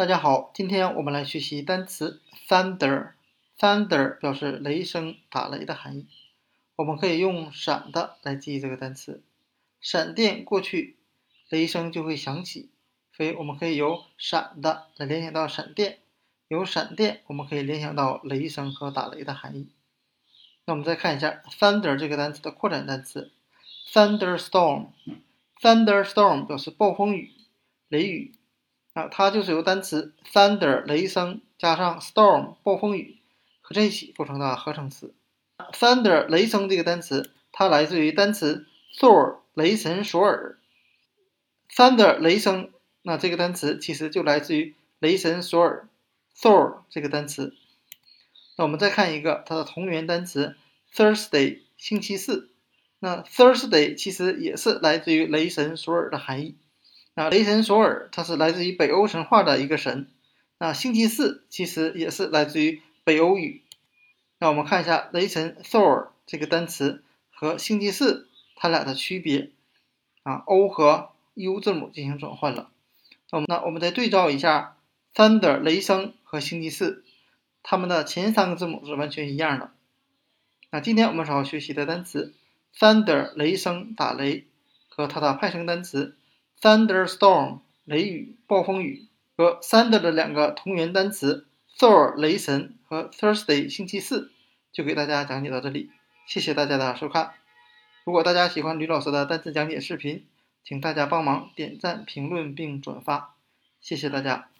大家好，今天我们来学习单词 thunder。thunder 表示雷声、打雷的含义。我们可以用闪的来记忆这个单词。闪电过去，雷声就会响起，所以我们可以由闪的来联想到闪电。由闪电，我们可以联想到雷声和打雷的含义。那我们再看一下 thunder 这个单词的扩展单词 thunderstorm。thunderstorm 表示暴风雨、雷雨。它就是由单词 thunder 雷声加上 storm 暴风雨合在一起构成的合成词。thunder 雷声这个单词，它来自于单词 Thor 雷神索尔。thunder 雷声，那这个单词其实就来自于雷神索尔 Thor 这个单词。那我们再看一个它的同源单词 Thursday 星期四。那 Thursday 其实也是来自于雷神索尔的含义。那雷神索尔，他是来自于北欧神话的一个神。那星期四其实也是来自于北欧语。那我们看一下雷神 Thor 这个单词和星期四它俩的区别。啊，O 和 U 字母进行转换了。那我们那我们再对照一下 Thunder 雷声和星期四，它们的前三个字母是完全一样的。那今天我们所要学习的单词 Thunder 雷声打雷和它的派生单词。Thunderstorm 雷雨暴风雨和 thunder 的两个同源单词 Thor 雷神和 Thursday 星期四就给大家讲解到这里，谢谢大家的收看。如果大家喜欢吕老师的单词讲解视频，请大家帮忙点赞、评论并转发，谢谢大家。